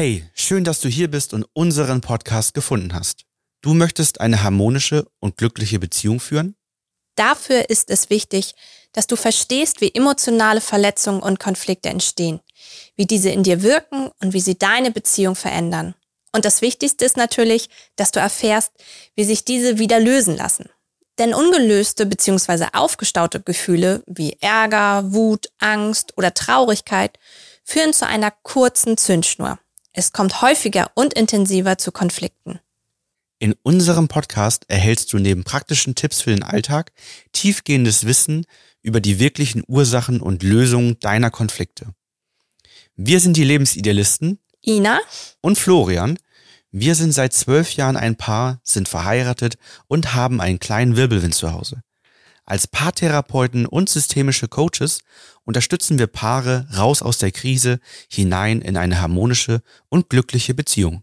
Hey, schön, dass du hier bist und unseren Podcast gefunden hast. Du möchtest eine harmonische und glückliche Beziehung führen? Dafür ist es wichtig, dass du verstehst, wie emotionale Verletzungen und Konflikte entstehen, wie diese in dir wirken und wie sie deine Beziehung verändern. Und das Wichtigste ist natürlich, dass du erfährst, wie sich diese wieder lösen lassen. Denn ungelöste bzw. aufgestaute Gefühle wie Ärger, Wut, Angst oder Traurigkeit führen zu einer kurzen Zündschnur. Es kommt häufiger und intensiver zu Konflikten. In unserem Podcast erhältst du neben praktischen Tipps für den Alltag tiefgehendes Wissen über die wirklichen Ursachen und Lösungen deiner Konflikte. Wir sind die Lebensidealisten Ina und Florian. Wir sind seit zwölf Jahren ein Paar, sind verheiratet und haben einen kleinen Wirbelwind zu Hause. Als Paartherapeuten und systemische Coaches unterstützen wir Paare raus aus der Krise hinein in eine harmonische und glückliche Beziehung.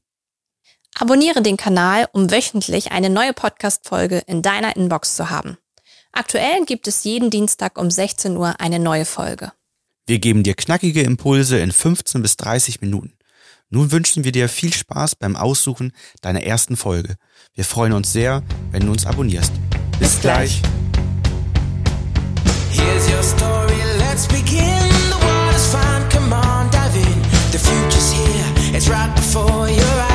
Abonniere den Kanal, um wöchentlich eine neue Podcast-Folge in deiner Inbox zu haben. Aktuell gibt es jeden Dienstag um 16 Uhr eine neue Folge. Wir geben dir knackige Impulse in 15 bis 30 Minuten. Nun wünschen wir dir viel Spaß beim Aussuchen deiner ersten Folge. Wir freuen uns sehr, wenn du uns abonnierst. Bis, Bis gleich. It's right before your eyes.